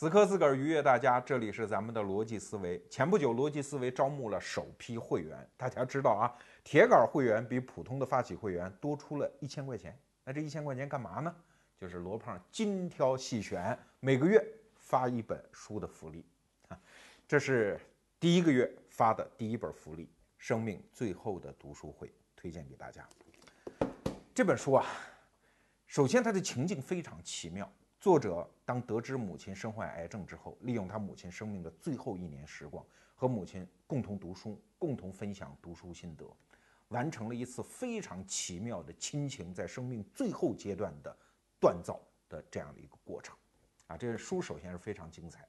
死磕自个儿愉悦大家，这里是咱们的逻辑思维。前不久，逻辑思维招募了首批会员，大家知道啊，铁杆会员比普通的发起会员多出了一千块钱。那这一千块钱干嘛呢？就是罗胖精挑细选，每个月发一本书的福利啊。这是第一个月发的第一本福利，《生命最后的读书会》，推荐给大家。这本书啊，首先它的情境非常奇妙。作者当得知母亲身患癌症之后，利用他母亲生命的最后一年时光，和母亲共同读书，共同分享读书心得，完成了一次非常奇妙的亲情在生命最后阶段的锻造的这样的一个过程。啊，这书首先是非常精彩。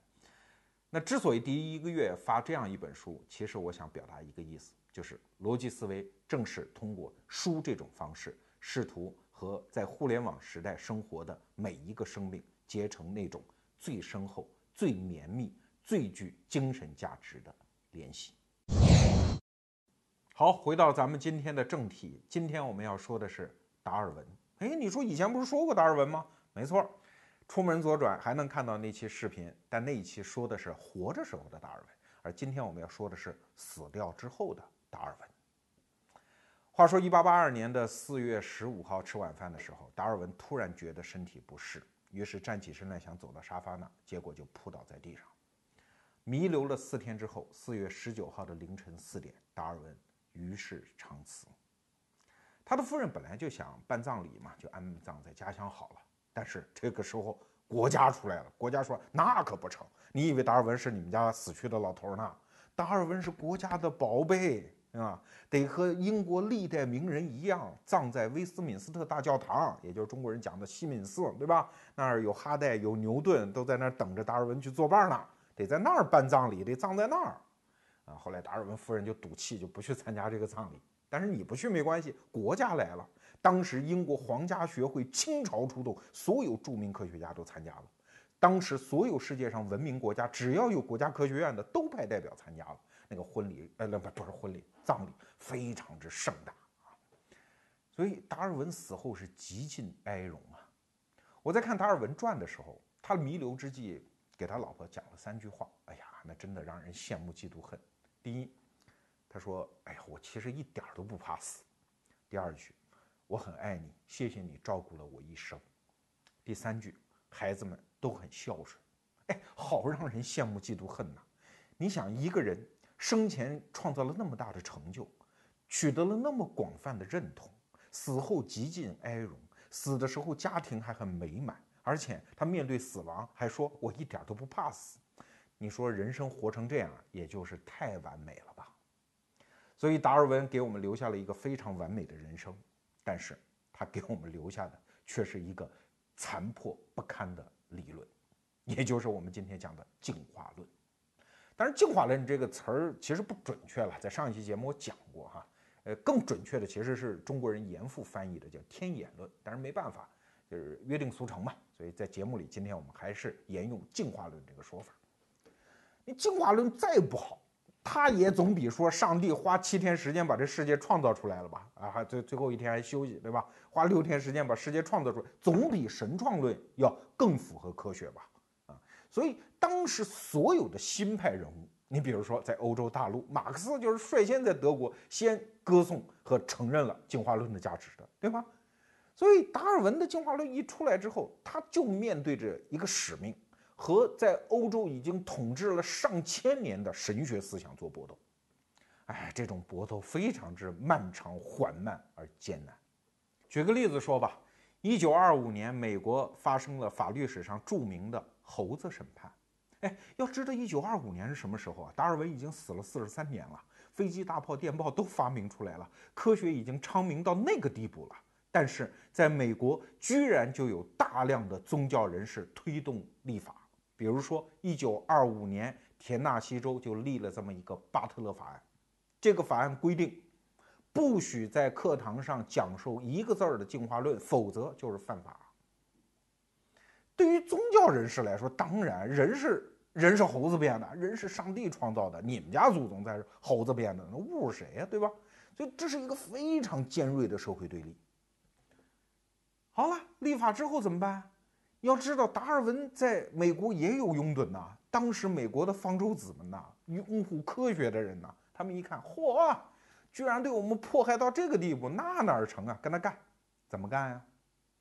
那之所以第一个月发这样一本书，其实我想表达一个意思，就是逻辑思维正是通过书这种方式，试图。和在互联网时代生活的每一个生命结成那种最深厚、最绵密、最具精神价值的联系。好，回到咱们今天的正题，今天我们要说的是达尔文。哎，你说以前不是说过达尔文吗？没错，出门左转还能看到那期视频，但那一期说的是活着时候的达尔文，而今天我们要说的是死掉之后的达尔文。话说，一八八二年的四月十五号吃晚饭的时候，达尔文突然觉得身体不适，于是站起身来想走到沙发那，结果就扑倒在地上，弥留了四天之后，四月十九号的凌晨四点，达尔文于世长辞。他的夫人本来就想办葬礼嘛，就安葬在家乡好了。但是这个时候国家出来了，国家说那可不成，你以为达尔文是你们家死去的老头呢？达尔文是国家的宝贝。啊，得和英国历代名人一样，葬在威斯敏斯特大教堂，也就是中国人讲的西敏寺，对吧？那儿有哈代，有牛顿，都在那儿等着达尔文去作伴呢。得在那儿办葬礼，得葬在那儿。啊，后来达尔文夫人就赌气，就不去参加这个葬礼。但是你不去没关系，国家来了。当时英国皇家学会倾巢出动，所有著名科学家都参加了。当时所有世界上文明国家，只要有国家科学院的，都派代表参加了。那个婚礼，呃，那不不是婚礼，葬礼非常之盛大啊，所以达尔文死后是极尽哀荣啊。我在看达尔文传的时候，他弥留之际给他老婆讲了三句话，哎呀，那真的让人羡慕嫉妒恨。第一，他说：“哎呀，我其实一点都不怕死。”第二句，我很爱你，谢谢你照顾了我一生。第三句，孩子们都很孝顺。哎，好让人羡慕嫉妒恨呐！你想一个人。生前创造了那么大的成就，取得了那么广泛的认同，死后极尽哀荣，死的时候家庭还很美满，而且他面对死亡还说：“我一点都不怕死。”你说人生活成这样，也就是太完美了吧？所以达尔文给我们留下了一个非常完美的人生，但是他给我们留下的却是一个残破不堪的理论，也就是我们今天讲的进化论。但是进化论这个词儿其实不准确了，在上一期节目我讲过哈，呃，更准确的其实是中国人严复翻译的叫天演论，但是没办法，就是约定俗成嘛，所以在节目里今天我们还是沿用进化论这个说法。你进化论再不好，它也总比说上帝花七天时间把这世界创造出来了吧，啊，还最最后一天还休息，对吧？花六天时间把世界创造出来，总比神创论要更符合科学吧。所以当时所有的新派人物，你比如说在欧洲大陆，马克思就是率先在德国先歌颂和承认了进化论的价值的，对吧？所以达尔文的进化论一出来之后，他就面对着一个使命，和在欧洲已经统治了上千年的神学思想做搏斗。哎，这种搏斗非常之漫长、缓慢而艰难。举个例子说吧，一九二五年，美国发生了法律史上著名的。猴子审判，哎，要知道一九二五年是什么时候啊？达尔文已经死了四十三年了，飞机、大炮、电报都发明出来了，科学已经昌明到那个地步了。但是在美国，居然就有大量的宗教人士推动立法，比如说一九二五年，田纳西州就立了这么一个巴特勒法案，这个法案规定，不许在课堂上讲授一个字儿的进化论，否则就是犯法。对于宗教人士来说，当然人是人是猴子变的，人是上帝创造的。你们家祖宗才是猴子变的，那误谁呀？对吧？所以这是一个非常尖锐的社会对立。好了，立法之后怎么办？要知道，达尔文在美国也有拥趸呐。当时美国的方舟子们呐，拥护科学的人呐，他们一看，嚯，居然对我们迫害到这个地步，那哪成啊？跟他干，怎么干呀？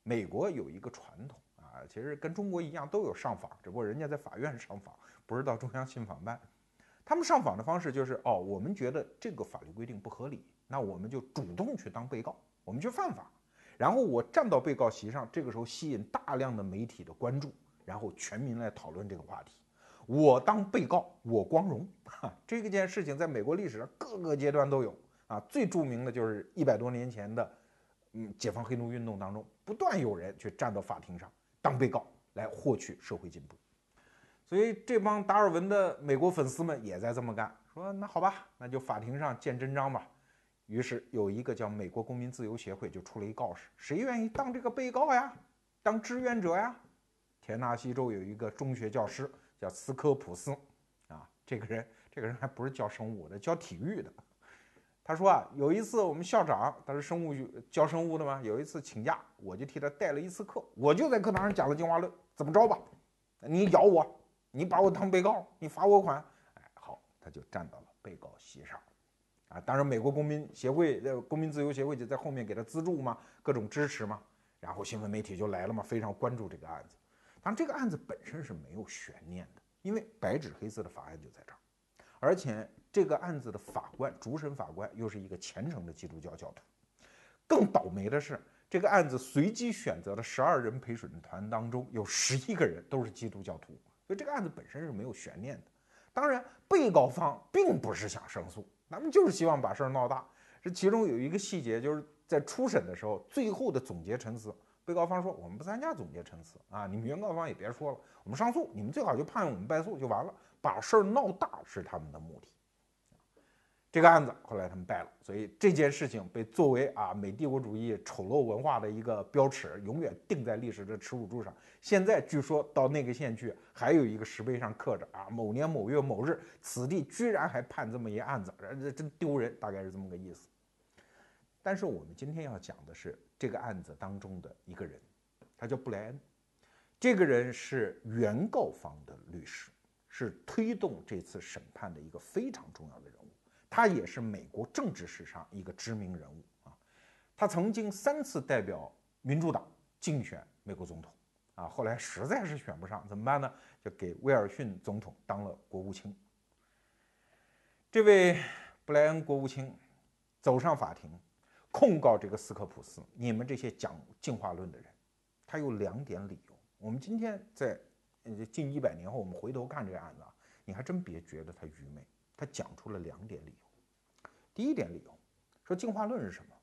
美国有一个传统啊，其实跟中国一样，都有上访，只不过人家在法院上访，不是到中央信访办。他们上访的方式就是，哦，我们觉得这个法律规定不合理，那我们就主动去当被告，我们去犯法。然后我站到被告席上，这个时候吸引大量的媒体的关注，然后全民来讨论这个话题。我当被告，我光荣。哈，这个件事情在美国历史上各个阶段都有啊。最著名的就是一百多年前的，嗯，解放黑奴运动当中，不断有人去站到法庭上当被告，来获取社会进步。所以这帮达尔文的美国粉丝们也在这么干，说那好吧，那就法庭上见真章吧。于是有一个叫美国公民自由协会就出了一告示，谁愿意当这个被告呀？当志愿者呀？田纳西州有一个中学教师叫斯科普斯，啊，这个人这个人还不是教生物的，教体育的。他说啊，有一次我们校长他是生物教生物的嘛，有一次请假，我就替他代了一次课，我就在课堂上讲了进化论，怎么着吧？你咬我，你把我当被告，你罚我款，哎，好，他就站到了被告席上。啊，当然，美国公民协会、呃，公民自由协会就在后面给他资助嘛，各种支持嘛，然后新闻媒体就来了嘛，非常关注这个案子。当然，这个案子本身是没有悬念的，因为白纸黑字的法案就在这儿，而且这个案子的法官、主审法官又是一个虔诚的基督教教徒。更倒霉的是，这个案子随机选择的十二人陪审团当中，有十一个人都是基督教徒，所以这个案子本身是没有悬念的。当然，被告方并不是想胜诉。他们就是希望把事儿闹大。这其中有一个细节，就是在初审的时候，最后的总结陈词，被告方说：“我们不参加总结陈词啊，你们原告方也别说了，我们上诉，你们最好就判我们败诉就完了，把事儿闹大是他们的目的。”这个案子后来他们败了，所以这件事情被作为啊美帝国主义丑陋文化的一个标尺，永远钉在历史的耻辱柱上。现在据说到那个县去，还有一个石碑上刻着啊某年某月某日，此地居然还判这么一案子，这真丢人，大概是这么个意思。但是我们今天要讲的是这个案子当中的一个人，他叫布莱恩，这个人是原告方的律师，是推动这次审判的一个非常重要的人。他也是美国政治史上一个知名人物啊，他曾经三次代表民主党竞选美国总统啊，后来实在是选不上，怎么办呢？就给威尔逊总统当了国务卿。这位布莱恩国务卿走上法庭，控告这个斯科普斯，你们这些讲进化论的人，他有两点理由。我们今天在近一百年后，我们回头看这个案子啊，你还真别觉得他愚昧。他讲出了两点理由。第一点理由说进化论是什么？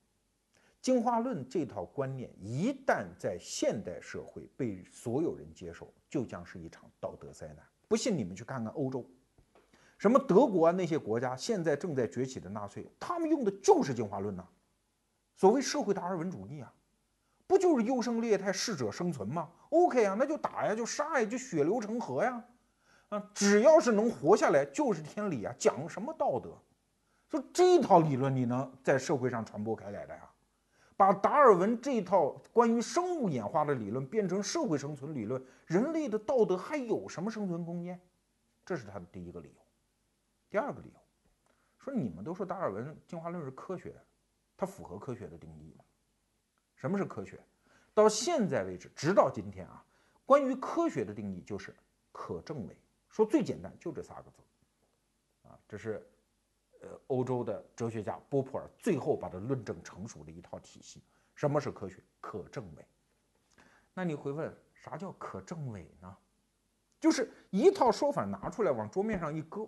进化论这套观念一旦在现代社会被所有人接受，就将是一场道德灾难。不信你们去看看欧洲，什么德国啊那些国家现在正在崛起的纳粹，他们用的就是进化论呐。所谓社会达尔文主义啊，不就是优胜劣汰、适者生存吗？OK 啊，那就打呀，就杀呀，就血流成河呀。啊，只要是能活下来就是天理啊！讲什么道德？说这套理论你能在社会上传播开来的呀？把达尔文这套关于生物演化的理论变成社会生存理论，人类的道德还有什么生存空间？这是他的第一个理由。第二个理由，说你们都说达尔文进化论是科学的，它符合科学的定义吗？什么是科学？到现在为止，直到今天啊，关于科学的定义就是可证伪。说最简单就这仨个字，啊，这是，呃，欧洲的哲学家波普尔最后把它论证成熟的一套体系。什么是科学？可证伪。那你会问，啥叫可证伪呢？就是一套说法拿出来往桌面上一搁，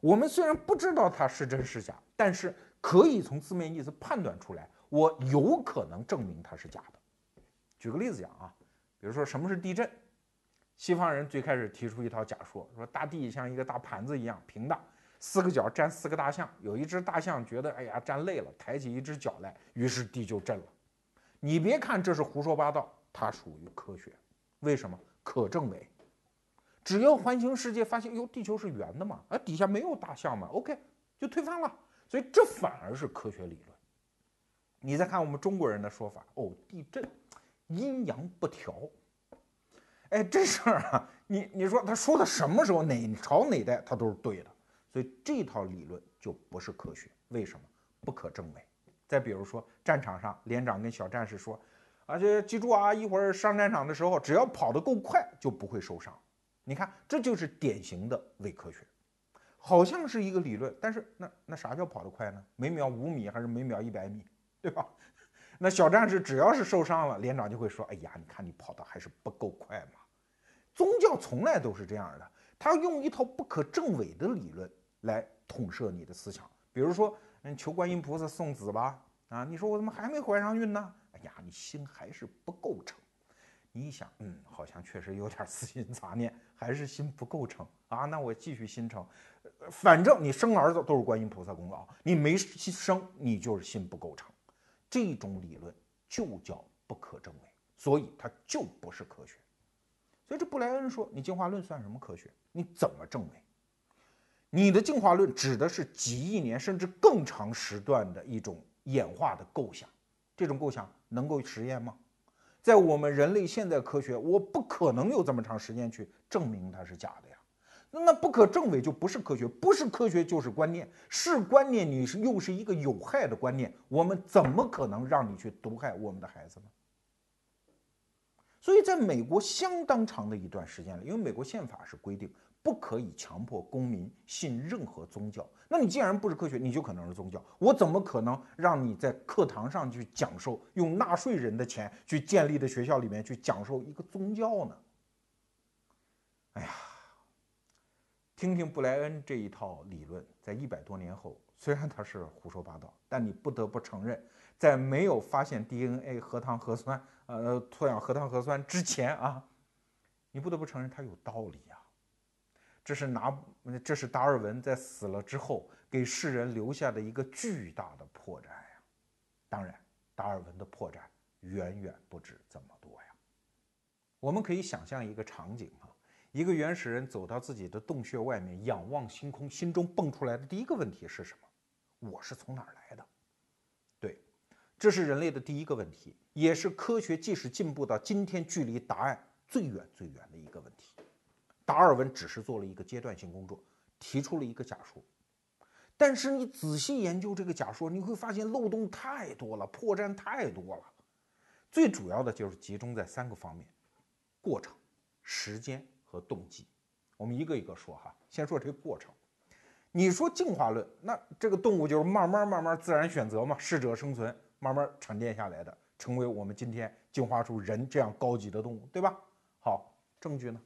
我们虽然不知道它是真是假，但是可以从字面意思判断出来，我有可能证明它是假的。举个例子讲啊，比如说什么是地震？西方人最开始提出一套假说，说大地像一个大盘子一样平的，四个角站四个大象，有一只大象觉得哎呀站累了，抬起一只脚来，于是地就震了。你别看这是胡说八道，它属于科学，为什么？可证伪。只要环形世界发现哟地球是圆的嘛，啊底下没有大象嘛，OK 就推翻了。所以这反而是科学理论。你再看我们中国人的说法，哦地震阴阳不调。哎，这事儿啊，你你说他说的什么时候哪朝哪代他都是对的，所以这套理论就不是科学。为什么？不可证伪。再比如说战场上，连长跟小战士说：“而且记住啊，一会儿上战场的时候，只要跑得够快，就不会受伤。”你看，这就是典型的伪科学，好像是一个理论，但是那那啥叫跑得快呢？每秒五米还是每秒一百米，对吧？那小战士只要是受伤了，连长就会说：“哎呀，你看你跑的还是不够快嘛。”宗教从来都是这样的，他用一套不可证伪的理论来统摄你的思想。比如说，嗯，求观音菩萨送子吧，啊，你说我怎么还没怀上孕呢？哎呀，你心还是不够诚。你一想，嗯，好像确实有点私心杂念，还是心不够诚啊。那我继续心诚，反正你生儿子都是观音菩萨功劳，你没生，你就是心不够诚。这种理论就叫不可证伪，所以它就不是科学。所以这布莱恩说，你进化论算什么科学？你怎么证伪？你的进化论指的是几亿年甚至更长时段的一种演化的构想，这种构想能够实验吗？在我们人类现在科学，我不可能有这么长时间去证明它是假的呀。那不可证伪就不是科学，不是科学就是观念，是观念你是又是一个有害的观念，我们怎么可能让你去毒害我们的孩子呢？所以，在美国相当长的一段时间里，因为美国宪法是规定不可以强迫公民信任何宗教。那你既然不是科学，你就可能是宗教。我怎么可能让你在课堂上去讲授用纳税人的钱去建立的学校里面去讲授一个宗教呢？哎呀，听听布莱恩这一套理论，在一百多年后，虽然他是胡说八道，但你不得不承认，在没有发现 DNA 核糖核酸。呃，脱氧核糖核酸之前啊，你不得不承认它有道理呀。这是拿，这是达尔文在死了之后给世人留下的一个巨大的破绽呀。当然，达尔文的破绽远远不止这么多呀。我们可以想象一个场景啊，一个原始人走到自己的洞穴外面，仰望星空，心中蹦出来的第一个问题是什么？我是从哪儿来的？对这是人类的第一个问题，也是科学即使进步到今天距离答案最远最远的一个问题。达尔文只是做了一个阶段性工作，提出了一个假说，但是你仔细研究这个假说，你会发现漏洞太多了，破绽太多了。最主要的就是集中在三个方面：过程、时间和动机。我们一个一个说哈，先说这个过程。你说进化论，那这个动物就是慢慢慢慢自然选择嘛，适者生存。慢慢沉淀下来的，成为我们今天进化出人这样高级的动物，对吧？好，证据呢？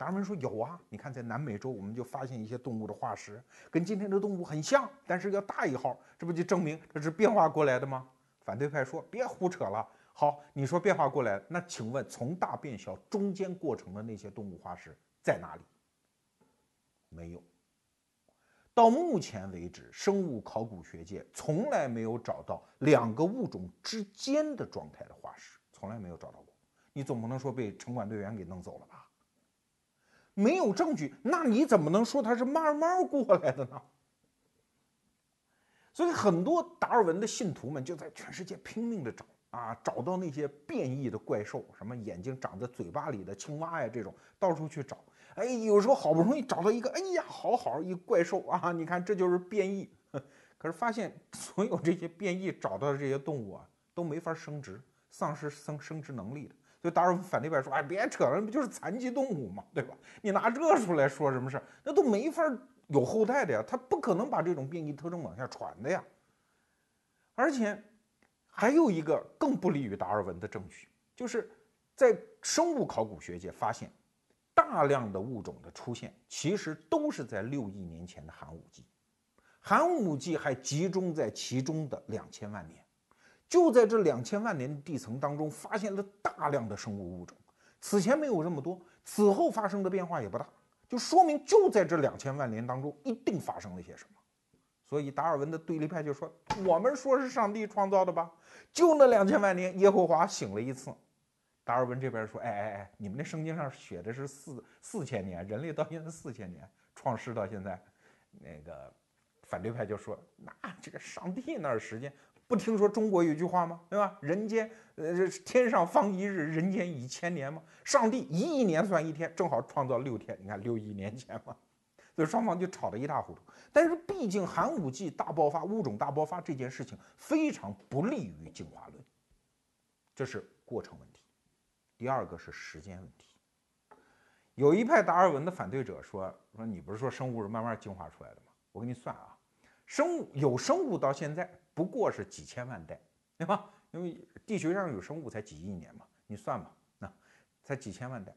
达尔文说有啊，你看在南美洲，我们就发现一些动物的化石，跟今天的动物很像，但是要大一号，这不就证明这是变化过来的吗？反对派说别胡扯了。好，你说变化过来，那请问从大变小中间过程的那些动物化石在哪里？没有。到目前为止，生物考古学界从来没有找到两个物种之间的状态的化石，从来没有找到过。你总不能说被城管队员给弄走了吧？没有证据，那你怎么能说它是慢慢过来的呢？所以很多达尔文的信徒们就在全世界拼命的找啊，找到那些变异的怪兽，什么眼睛长在嘴巴里的青蛙呀，这种到处去找。哎，有时候好不容易找到一个，哎呀，好好一怪兽啊！你看，这就是变异。可是发现所有这些变异找到的这些动物啊，都没法生殖，丧失生生殖能力的。所以达尔文反对派说：“哎，别扯了，那不就是残疾动物嘛？对吧？你拿这出来说什么事儿？那都没法有后代的呀，他不可能把这种变异特征往下传的呀。而且还有一个更不利于达尔文的证据，就是在生物考古学界发现。”大量的物种的出现，其实都是在六亿年前的寒武纪。寒武纪还集中在其中的两千万年，就在这两千万年地层当中，发现了大量的生物物种。此前没有这么多，此后发生的变化也不大，就说明就在这两千万年当中，一定发生了些什么。所以达尔文的对立派就说：“我们说是上帝创造的吧？就那两千万年，耶和华醒了一次。”达尔文这边说：“哎哎哎，你们那圣经上写的是四四千年，人类到现在四千年，创世到现在，那个反对派就说，那这个上帝那儿时间不听说中国有句话吗？对吧？人间呃天上方一日，人间一千年嘛。上帝一亿年算一天，正好创造六天。你看六亿年前嘛，所以双方就吵得一塌糊涂。但是毕竟寒武纪大爆发、物种大爆发这件事情非常不利于进化论，这是过程问题。第二个是时间问题。有一派达尔文的反对者说：“说你不是说生物是慢慢进化出来的吗？我给你算啊，生物有生物到现在不过是几千万代，对吧？因为地球上有生物才几亿年嘛，你算吧，那才几千万代，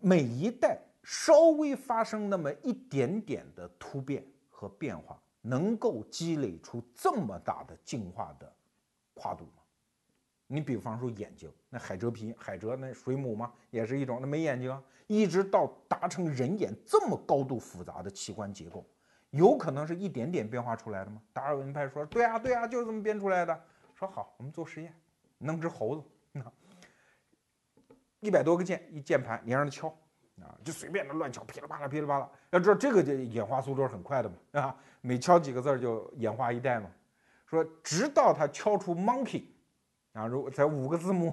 每一代稍微发生那么一点点的突变和变化，能够积累出这么大的进化的跨度吗。”你比方说眼睛，那海蜇皮，海蜇那水母嘛，也是一种，那没眼睛，一直到达成人眼这么高度复杂的器官结构，有可能是一点点变化出来的吗？达尔文派说，对啊，对啊，就是这么编出来的。说好，我们做实验，弄只猴子，一百多个键，一键盘，你让它敲，啊，就随便的乱敲，噼里啪啦，噼里啪啦。要知道这个就演化速度是很快的嘛，啊，每敲几个字就演化一代嘛。说直到他敲出 monkey。啊，如果才五个字母，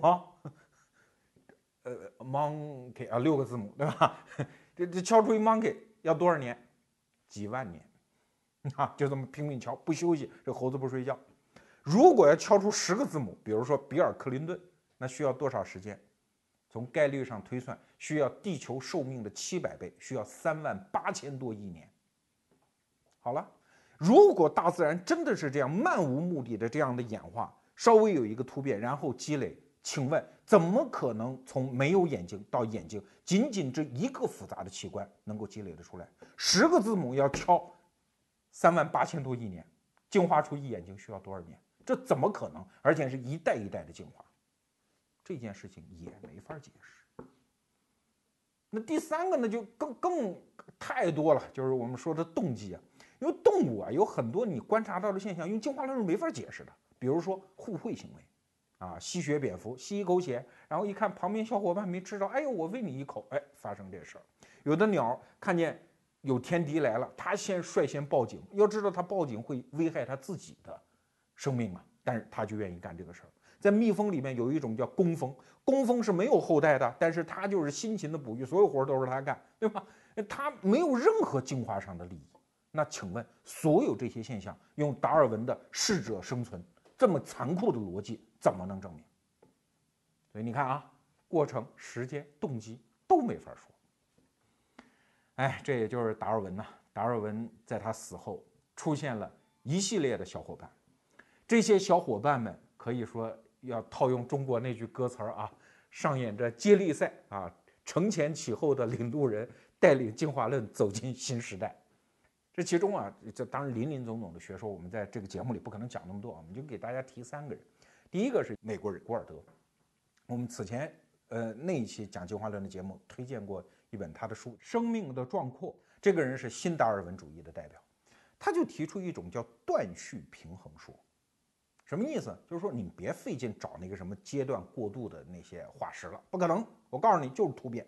呃，monkey 啊，六个字母，对吧？这这敲出一 monkey 要多少年？几万年啊！就这么拼命敲，不休息，这猴子不睡觉。如果要敲出十个字母，比如说比尔·克林顿，那需要多少时间？从概率上推算，需要地球寿命的七百倍，需要三万八千多亿年。好了，如果大自然真的是这样漫无目的的这样的演化。稍微有一个突变，然后积累，请问怎么可能从没有眼睛到眼睛，仅仅这一个复杂的器官能够积累的出来？十个字母要敲三万八千多亿年，进化出一眼睛需要多少年？这怎么可能？而且是一代一代的进化，这件事情也没法解释。那第三个呢，就更更太多了，就是我们说的动机啊，因为动物啊有很多你观察到的现象，用进化论是没法解释的。比如说互惠行为，啊，吸血蝙蝠吸一口血，然后一看旁边小伙伴没吃着，哎呦，我喂你一口，哎，发生这事儿。有的鸟看见有天敌来了，它先率先报警，要知道它报警会危害它自己的生命嘛，但是它就愿意干这个事儿。在蜜蜂里面有一种叫工蜂，工蜂是没有后代的，但是它就是辛勤的哺育，所有活儿都是它干，对吧？它没有任何进化上的利益。那请问，所有这些现象，用达尔文的适者生存。这么残酷的逻辑怎么能证明？所以你看啊，过程、时间、动机都没法说。哎，这也就是达尔文呐。达尔文在他死后出现了一系列的小伙伴，这些小伙伴们可以说要套用中国那句歌词儿啊，上演着接力赛啊，承前启后的领路人，带领进化论走进新时代。这其中啊，这当然林林总总的学说，我们在这个节目里不可能讲那么多啊，我们就给大家提三个人。第一个是美国人古尔德，我们此前呃那一期讲进化论的节目推荐过一本他的书《生命的壮阔》，这个人是新达尔文主义的代表，他就提出一种叫断续平衡说，什么意思？就是说你别费劲找那个什么阶段过渡的那些化石了，不可能，我告诉你就是突变。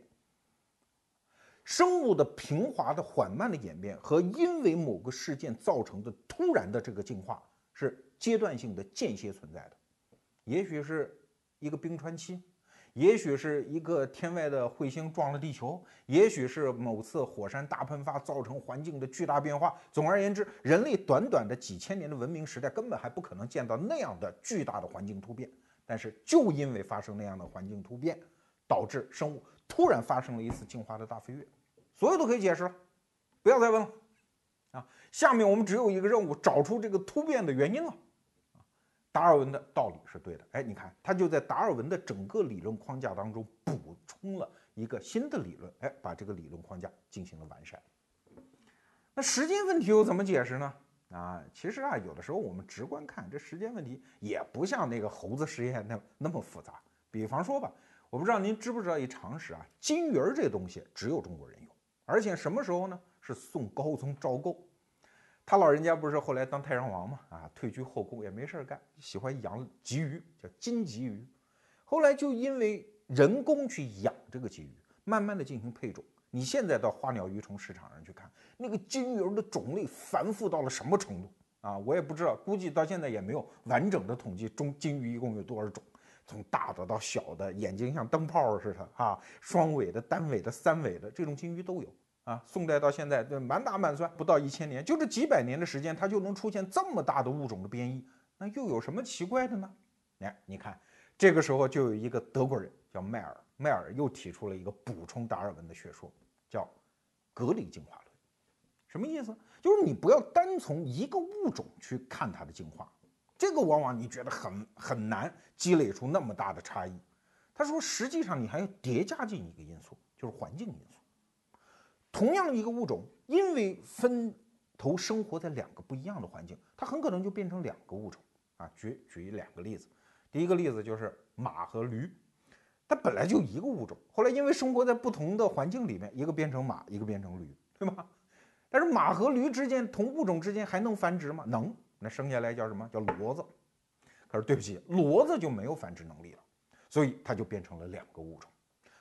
生物的平滑的缓慢的演变和因为某个事件造成的突然的这个进化是阶段性的间歇存在的，也许是一个冰川期，也许是一个天外的彗星撞了地球，也许是某次火山大喷发造成环境的巨大变化。总而言之，人类短短的几千年的文明时代根本还不可能见到那样的巨大的环境突变。但是就因为发生那样的环境突变，导致生物突然发生了一次进化的大飞跃。所有都可以解释了，不要再问了，啊，下面我们只有一个任务，找出这个突变的原因了，达尔文的道理是对的，哎，你看他就在达尔文的整个理论框架当中补充了一个新的理论，哎，把这个理论框架进行了完善。那时间问题又怎么解释呢？啊，其实啊，有的时候我们直观看这时间问题也不像那个猴子实验那那么复杂。比方说吧，我不知道您知不知道一常识啊，金鱼儿这东西只有中国人有。而且什么时候呢？是宋高宗赵构，他老人家不是后来当太上皇嘛？啊，退居后宫也没事儿干，喜欢养鲫鱼，叫金鲫鱼。后来就因为人工去养这个鲫鱼，慢慢的进行配种。你现在到花鸟鱼虫市场上去看，那个金鱼儿的种类繁复到了什么程度啊，我也不知道，估计到现在也没有完整的统计中金鱼一共有多少种，从大的到小的，眼睛像灯泡似的啊，双尾的、单尾的、三尾的这种金鱼都有啊。宋代到现在，这满打满算不到一千年，就这几百年的时间，它就能出现这么大的物种的变异，那又有什么奇怪的呢？哎，你看，这个时候就有一个德国人叫迈尔，迈尔又提出了一个补充达尔文的学说，叫隔离进化论。什么意思？就是你不要单从一个物种去看它的进化，这个往往你觉得很很难积累出那么大的差异。他说，实际上你还要叠加进一个因素，就是环境因素。同样一个物种，因为分头生活在两个不一样的环境，它很可能就变成两个物种啊。举举两个例子，第一个例子就是马和驴，它本来就一个物种，后来因为生活在不同的环境里面，一个变成马，一个变成驴，对吗？但是马和驴之间同物种之间还能繁殖吗？能，那生下来叫什么叫骡子？可是对不起，骡子就没有繁殖能力了，所以它就变成了两个物种。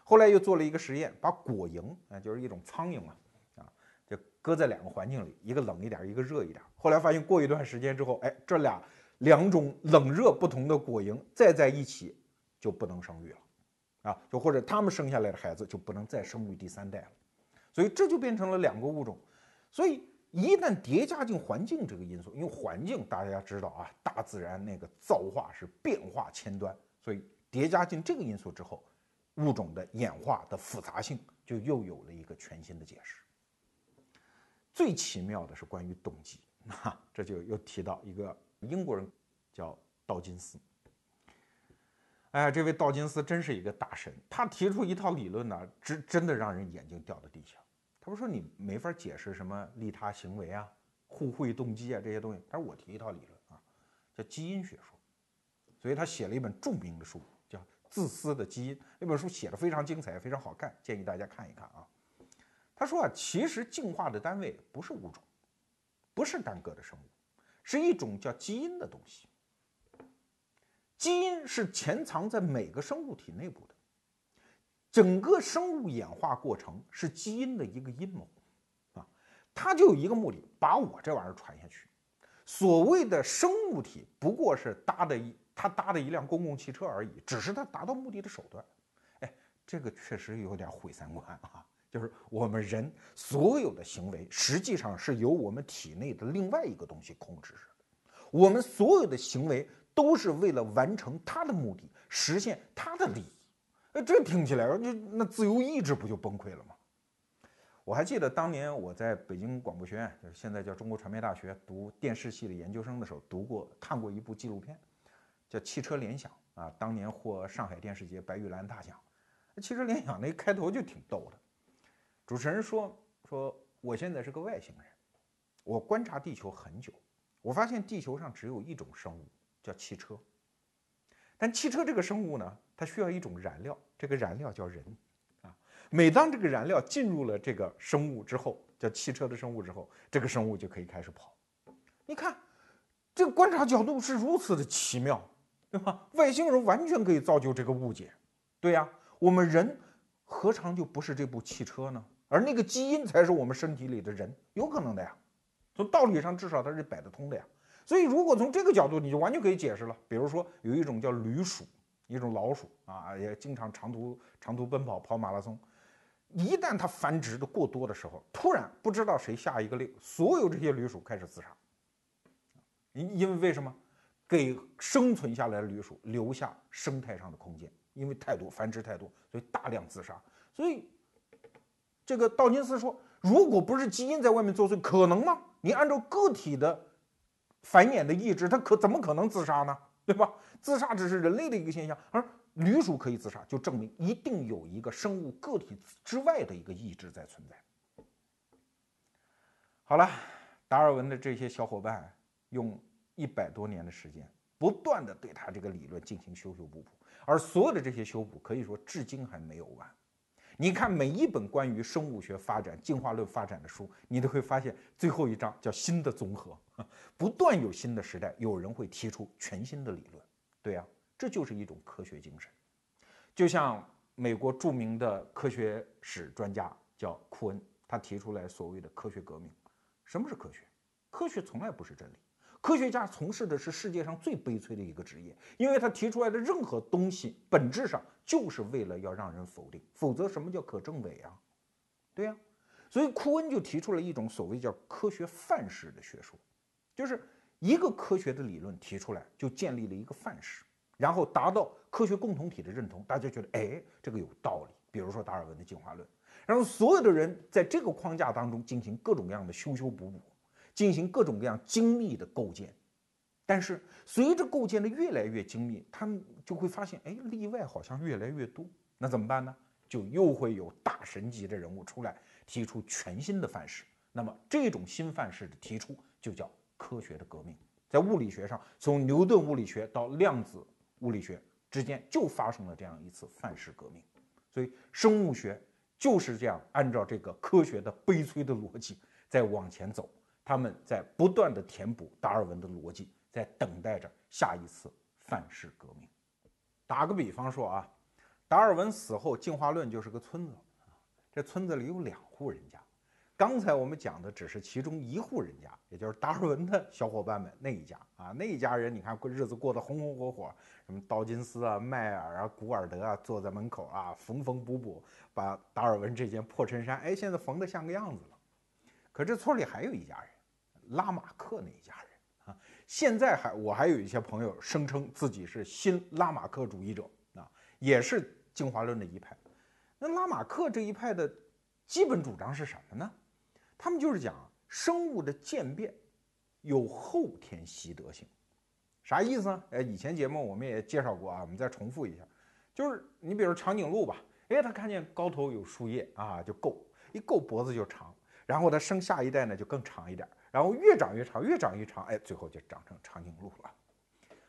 后来又做了一个实验，把果蝇啊，就是一种苍蝇嘛，啊，就搁在两个环境里，一个冷一点，一个热一点。后来发现过一段时间之后，哎，这俩两种冷热不同的果蝇再在一起就不能生育了，啊，就或者他们生下来的孩子就不能再生育第三代了，所以这就变成了两个物种。所以，一旦叠加进环境这个因素，因为环境大家知道啊，大自然那个造化是变化千端，所以叠加进这个因素之后，物种的演化的复杂性就又有了一个全新的解释。最奇妙的是关于动机，那这就又提到一个英国人叫道金斯。哎，这位道金斯真是一个大神，他提出一套理论呢，真真的让人眼睛掉到地下。他不说你没法解释什么利他行为啊、互惠动机啊这些东西。他说我提一套理论啊，叫基因学说。所以他写了一本著名的书，叫《自私的基因》。那本书写的非常精彩，非常好看，建议大家看一看啊。他说啊，其实进化的单位不是物种，不是单个的生物，是一种叫基因的东西。基因是潜藏在每个生物体内部的。整个生物演化过程是基因的一个阴谋，啊，它就有一个目的，把我这玩意儿传下去。所谓的生物体不过是搭的一，它搭的一辆公共汽车而已，只是它达到目的的手段。哎，这个确实有点毁三观啊！就是我们人所有的行为，实际上是由我们体内的另外一个东西控制着。我们所有的行为都是为了完成它的目的，实现它的利益。那这听起来，就那自由意志不就崩溃了吗？我还记得当年我在北京广播学院，就是现在叫中国传媒大学读电视系的研究生的时候，读过看过一部纪录片，叫《汽车联想》啊，当年获上海电视节白玉兰大奖。汽车联想那开头就挺逗的，主持人说说我现在是个外星人，我观察地球很久，我发现地球上只有一种生物叫汽车，但汽车这个生物呢？它需要一种燃料，这个燃料叫人，啊，每当这个燃料进入了这个生物之后，叫汽车的生物之后，这个生物就可以开始跑。你看，这个观察角度是如此的奇妙，对吧？外星人完全可以造就这个误解，对呀，我们人何尝就不是这部汽车呢？而那个基因才是我们身体里的人，有可能的呀。从道理上，至少它是摆得通的呀。所以，如果从这个角度，你就完全可以解释了。比如说，有一种叫驴鼠。一种老鼠啊，也经常长途长途奔跑跑马拉松。一旦它繁殖的过多的时候，突然不知道谁下一个令，所有这些驴鼠开始自杀。因因为为什么？给生存下来的驴鼠留下生态上的空间，因为太多繁殖太多，所以大量自杀。所以这个道金斯说，如果不是基因在外面作祟，可能吗？你按照个体的繁衍的意志，它可怎么可能自杀呢？对吧？自杀只是人类的一个现象，而驴鼠可以自杀，就证明一定有一个生物个体之外的一个意志在存在。好了，达尔文的这些小伙伴用一百多年的时间，不断的对他这个理论进行修修补补，而所有的这些修补，可以说至今还没有完。你看每一本关于生物学发展、进化论发展的书，你都会发现最后一章叫“新的综合”，不断有新的时代，有人会提出全新的理论。对呀，这就是一种科学精神。就像美国著名的科学史专家叫库恩，他提出来所谓的科学革命。什么是科学？科学从来不是真理，科学家从事的是世界上最悲催的一个职业，因为他提出来的任何东西，本质上就是为了要让人否定，否则什么叫可证伪啊？对呀，所以库恩就提出了一种所谓叫科学范式的学说，就是一个科学的理论提出来，就建立了一个范式，然后达到科学共同体的认同，大家觉得哎，这个有道理。比如说达尔文的进化论，然后所有的人在这个框架当中进行各种各样的修修补补。进行各种各样精密的构建，但是随着构建的越来越精密，他们就会发现，哎，例外好像越来越多。那怎么办呢？就又会有大神级的人物出来提出全新的范式。那么这种新范式的提出就叫科学的革命。在物理学上，从牛顿物理学到量子物理学之间就发生了这样一次范式革命。所以生物学就是这样按照这个科学的悲催的逻辑在往前走。他们在不断的填补达尔文的逻辑，在等待着下一次范式革命。打个比方说啊，达尔文死后，进化论就是个村子啊，这村子里有两户人家。刚才我们讲的只是其中一户人家，也就是达尔文的小伙伴们那一家啊，那一家人你看过日子过得红红火火，什么道金斯啊、迈尔啊、古尔德啊，坐在门口啊，缝缝补补，把达尔文这件破衬衫，哎，现在缝得像个样子了。可这村里还有一家人。拉马克那一家人啊，现在还我还有一些朋友声称自己是新拉马克主义者啊，也是进化论的一派。那拉马克这一派的基本主张是什么呢？他们就是讲生物的渐变有后天习得性，啥意思呢？哎，以前节目我们也介绍过啊，我们再重复一下，就是你比如长颈鹿吧，哎，它看见高头有树叶啊，就够一够脖子就长，然后它生下一代呢就更长一点。然后越长越长，越长越长，哎，最后就长成长颈鹿了。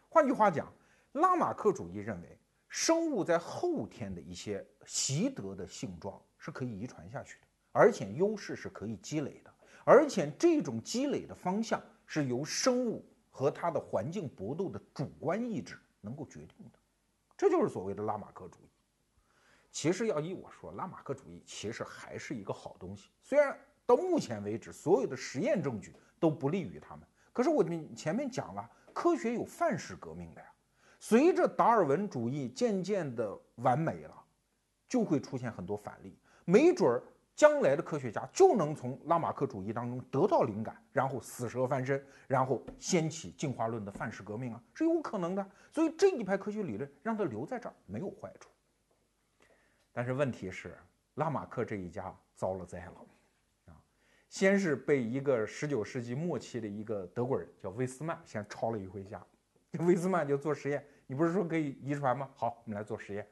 换句话讲，拉马克主义认为，生物在后天的一些习得的性状是可以遗传下去的，而且优势是可以积累的，而且这种积累的方向是由生物和它的环境搏斗的主观意志能够决定的。这就是所谓的拉马克主义。其实要依我说，拉马克主义其实还是一个好东西，虽然。到目前为止，所有的实验证据都不利于他们。可是我们前面讲了，科学有范式革命的呀。随着达尔文主义渐渐的完美了，就会出现很多反例。没准儿将来的科学家就能从拉马克主义当中得到灵感，然后死蛇翻身，然后掀起进化论的范式革命啊，是有可能的。所以这一派科学理论让他留在这儿没有坏处。但是问题是，拉马克这一家遭了灾了。先是被一个十九世纪末期的一个德国人叫威斯曼先抄了一回家，威斯曼就做实验，你不是说可以遗传吗？好，我们来做实验，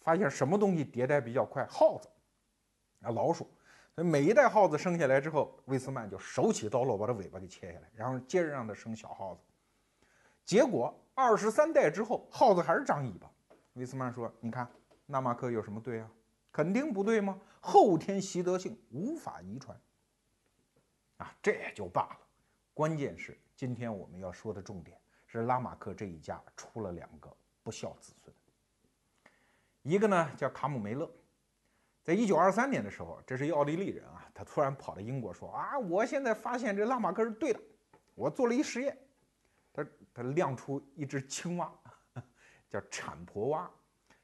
发现什么东西迭代比较快？耗子啊，老鼠。所以每一代耗子生下来之后，威斯曼就手起刀落把它尾巴给切下来，然后接着让它生小耗子。结果二十三代之后，耗子还是长尾巴。威斯曼说：“你看，纳马克有什么对啊？肯定不对吗？后天习得性无法遗传。”啊，这也就罢了，关键是今天我们要说的重点是拉马克这一家出了两个不孝子孙。一个呢叫卡姆梅勒，在一九二三年的时候，这是一奥地利人啊，他突然跑到英国说啊，我现在发现这拉马克是对的，我做了一实验，他他亮出一只青蛙，叫产婆蛙。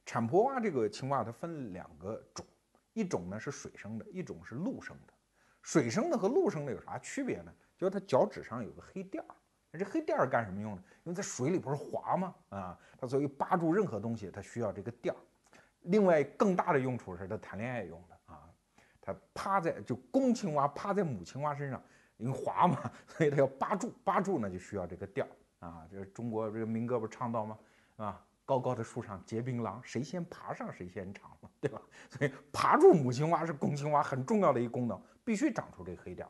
产婆蛙这个青蛙它分两个种，一种呢是水生的，一种是陆生的。水生的和陆生的有啥区别呢？就是它脚趾上有个黑垫儿，那这黑垫儿干什么用的？因为在水里不是滑吗？啊，它所以扒住任何东西，它需要这个垫儿。另外更大的用处是它谈恋爱用的啊，它趴在就公青蛙趴在母青蛙身上，因为滑嘛，所以它要扒住，扒住呢就需要这个垫儿啊。这中国这个民歌不是唱到吗？啊，高高的树上结槟榔，谁先爬上谁先尝嘛，对吧？所以爬住母青蛙是公青蛙很重要的一个功能。必须长出这黑点，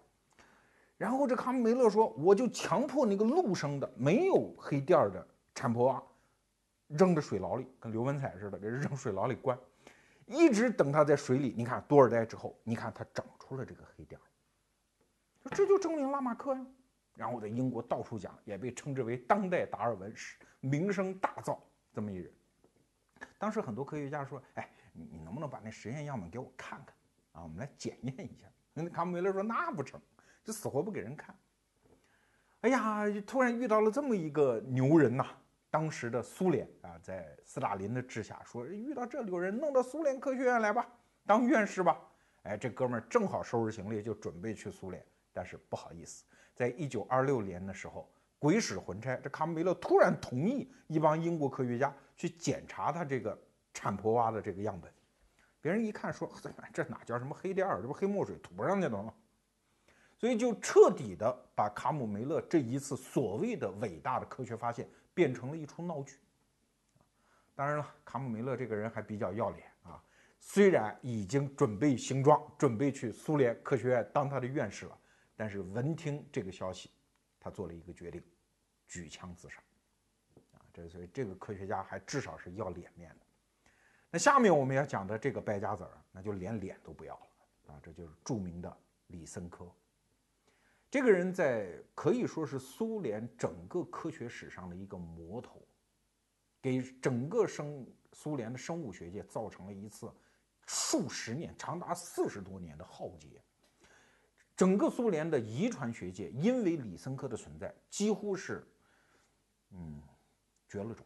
然后这卡姆梅勒说：“我就强迫那个陆生的没有黑点的产婆蛙扔到水牢里，跟刘文彩似的，这扔水牢里关，一直等它在水里。你看多少代之后，你看它长出了这个黑点儿，这就证明拉马克呀。然后在英国到处讲，也被称之为当代达尔文，名声大噪这么一人。当时很多科学家说：‘哎，你你能不能把那实验样本给我看看啊？我们来检验一下。’”那卡姆梅勒说：“那不成，就死活不给人看。”哎呀，突然遇到了这么一个牛人呐！当时的苏联啊，在斯大林的治下，说遇到这牛人，弄到苏联科学院来吧，当院士吧。哎，这哥们儿正好收拾行李就准备去苏联，但是不好意思，在一九二六年的时候，鬼使魂差，这卡姆梅勒突然同意一帮英国科学家去检查他这个产婆蛙的这个样本。别人一看说，这哪叫什么黑店这不黑墨水涂上去的吗？所以就彻底的把卡姆梅勒这一次所谓的伟大的科学发现变成了一出闹剧。当然了，卡姆梅勒这个人还比较要脸啊，虽然已经准备行装，准备去苏联科学院当他的院士了，但是闻听这个消息，他做了一个决定，举枪自杀。啊，这所以这个科学家还至少是要脸面的。那下面我们要讲的这个败家子儿，那就连脸都不要了啊！这就是著名的李森科。这个人在可以说是苏联整个科学史上的一个魔头，给整个生苏联的生物学界造成了一次数十年、长达四十多年的浩劫。整个苏联的遗传学界因为李森科的存在，几乎是嗯绝了种。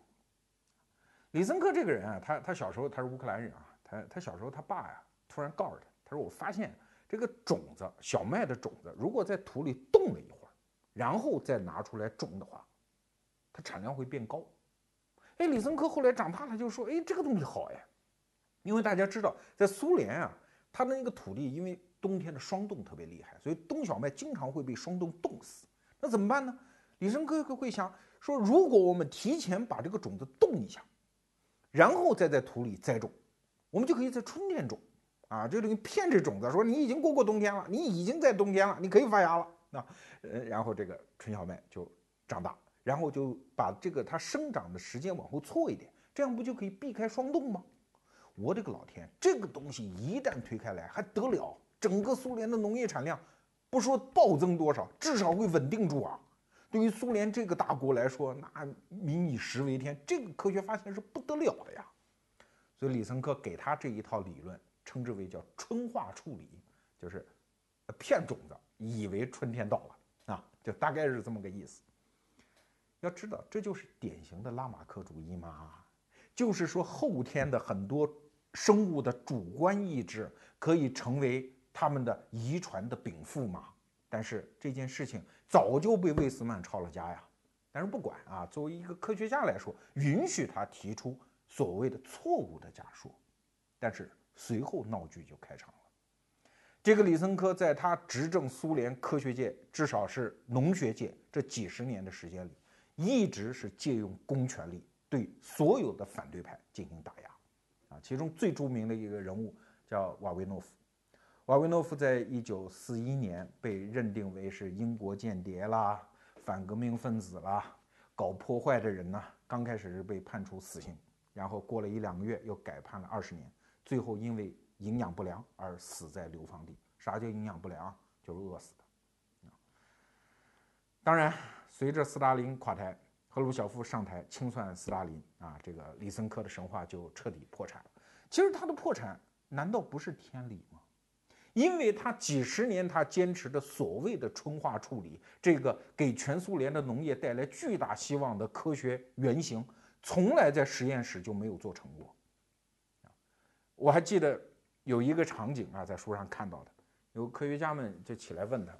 李森科这个人啊，他他小时候他是乌克兰人啊，他他小时候他爸呀突然告诉他，他说我发现这个种子小麦的种子，如果在土里冻了一会儿，然后再拿出来种的话，它产量会变高。哎，李森科后来长大了就说，哎，这个东西好哎，因为大家知道在苏联啊，他的那个土地因为冬天的霜冻特别厉害，所以冬小麦经常会被霜冻冻死。那怎么办呢？李森科会想说，如果我们提前把这个种子冻一下。然后再在土里栽种，我们就可以在春天种，啊，就等于骗这种子说你已经过过冬天了，你已经在冬天了，你可以发芽了，啊，呃，然后这个春小麦就长大，然后就把这个它生长的时间往后错一点，这样不就可以避开霜冻吗？我的个老天，这个东西一旦推开来还得了？整个苏联的农业产量不说暴增多少，至少会稳定住啊。对于苏联这个大国来说，那民以食为天，这个科学发现是不得了的呀。所以李森科给他这一套理论，称之为叫春化处理，就是骗种子，以为春天到了啊，就大概是这么个意思。要知道，这就是典型的拉马克主义嘛，就是说后天的很多生物的主观意志可以成为他们的遗传的禀赋嘛。但是这件事情早就被魏斯曼抄了家呀。但是不管啊，作为一个科学家来说，允许他提出所谓的错误的假说。但是随后闹剧就开场了。这个李森科在他执政苏联科学界，至少是农学界这几十年的时间里，一直是借用公权力对所有的反对派进行打压。啊，其中最著名的一个人物叫瓦维诺夫。瓦维诺夫在一九四一年被认定为是英国间谍啦、反革命分子啦、搞破坏的人呢。刚开始是被判处死刑，然后过了一两个月又改判了二十年，最后因为营养不良而死在流放地。啥叫营养不良？就是饿死的。当然，随着斯大林垮台，赫鲁晓夫上台清算斯大林啊，这个李森科的神话就彻底破产了。其实他的破产难道不是天理吗？因为他几十年他坚持的所谓的春化处理，这个给全苏联的农业带来巨大希望的科学原型，从来在实验室就没有做成过。我还记得有一个场景啊，在书上看到的，有科学家们就起来问他：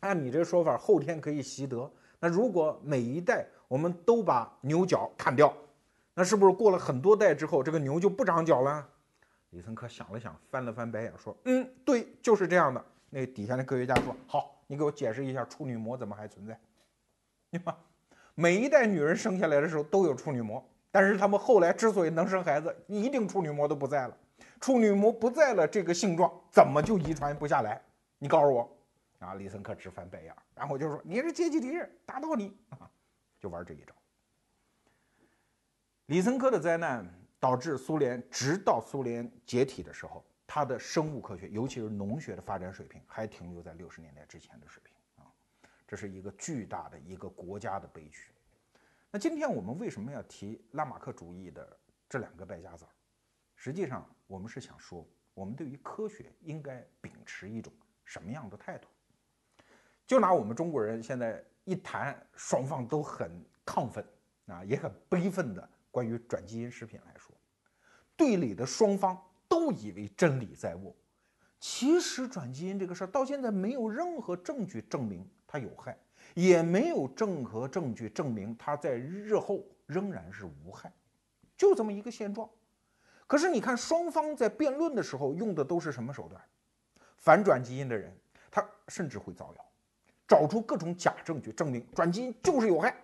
按你这说法，后天可以习得，那如果每一代我们都把牛角砍掉，那是不是过了很多代之后，这个牛就不长角了？李森科想了想，翻了翻白眼，说：“嗯，对，就是这样的。”那底下的科学家说：“好，你给我解释一下处女膜怎么还存在？对吧？每一代女人生下来的时候都有处女膜，但是她们后来之所以能生孩子，一定处女膜都不在了。处女膜不在了，这个性状怎么就遗传不下来？你告诉我。”啊，李森科直翻白眼，然后就说：“你是阶级敌人，打倒你！”啊，就玩这一招。李森科的灾难。导致苏联直到苏联解体的时候，它的生物科学，尤其是农学的发展水平，还停留在六十年代之前的水平啊，这是一个巨大的一个国家的悲剧。那今天我们为什么要提拉马克主义的这两个败家子儿？实际上，我们是想说，我们对于科学应该秉持一种什么样的态度？就拿我们中国人现在一谈，双方都很亢奋啊，也很悲愤的。关于转基因食品来说，对垒的双方都以为真理在握。其实转基因这个事儿到现在没有任何证据证明它有害，也没有任何证据证明它在日后仍然是无害，就这么一个现状。可是你看，双方在辩论的时候用的都是什么手段？反转基因的人，他甚至会造谣，找出各种假证据证明转基因就是有害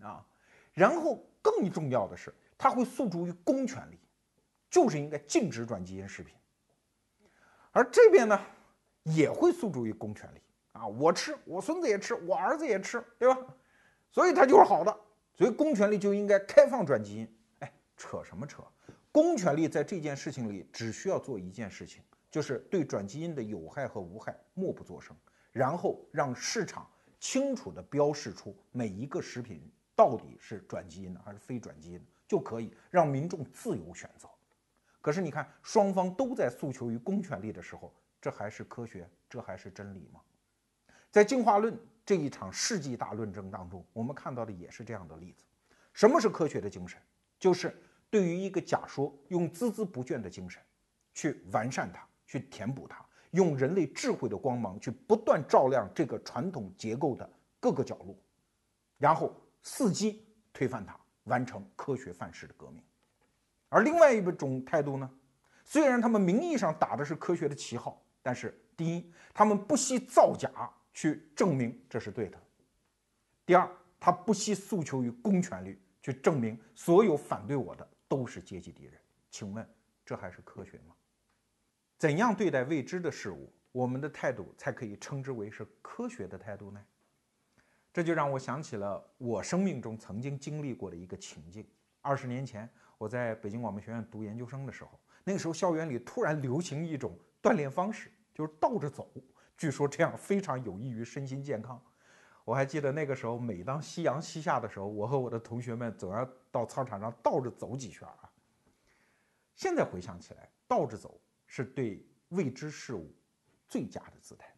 啊。然后更重要的是，他会诉诸于公权力，就是应该禁止转基因食品。而这边呢，也会诉诸于公权力啊，我吃，我孙子也吃，我儿子也吃，对吧？所以它就是好的，所以公权力就应该开放转基因。哎，扯什么扯？公权力在这件事情里只需要做一件事情，就是对转基因的有害和无害默不作声，然后让市场清楚地标示出每一个食品到底是转基因的还是非转基因的，就可以让民众自由选择。可是你看，双方都在诉求于公权力的时候，这还是科学？这还是真理吗？在进化论这一场世纪大论争当中，我们看到的也是这样的例子。什么是科学的精神？就是。对于一个假说，用孜孜不倦的精神去完善它，去填补它，用人类智慧的光芒去不断照亮这个传统结构的各个角落，然后伺机推翻它，完成科学范式的革命。而另外一种态度呢，虽然他们名义上打的是科学的旗号，但是第一，他们不惜造假去证明这是对的；第二，他不惜诉求于公权力去证明所有反对我的。都是阶级敌人，请问这还是科学吗？怎样对待未知的事物，我们的态度才可以称之为是科学的态度呢？这就让我想起了我生命中曾经经历过的一个情境。二十年前，我在北京广播学院读研究生的时候，那个时候校园里突然流行一种锻炼方式，就是倒着走，据说这样非常有益于身心健康。我还记得那个时候，每当夕阳西下的时候，我和我的同学们总要到操场上倒着走几圈啊。现在回想起来，倒着走是对未知事物最佳的姿态。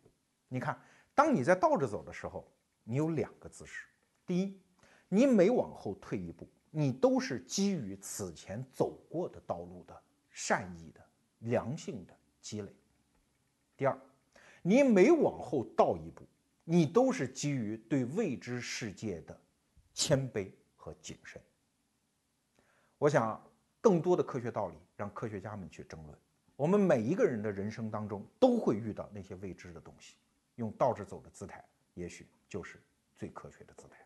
你看，当你在倒着走的时候，你有两个姿势：第一，你每往后退一步，你都是基于此前走过的道路的善意的、良性的积累；第二，你每往后倒一步。你都是基于对未知世界的谦卑和谨慎。我想，更多的科学道理让科学家们去争论。我们每一个人的人生当中都会遇到那些未知的东西，用倒着走的姿态，也许就是最科学的姿态。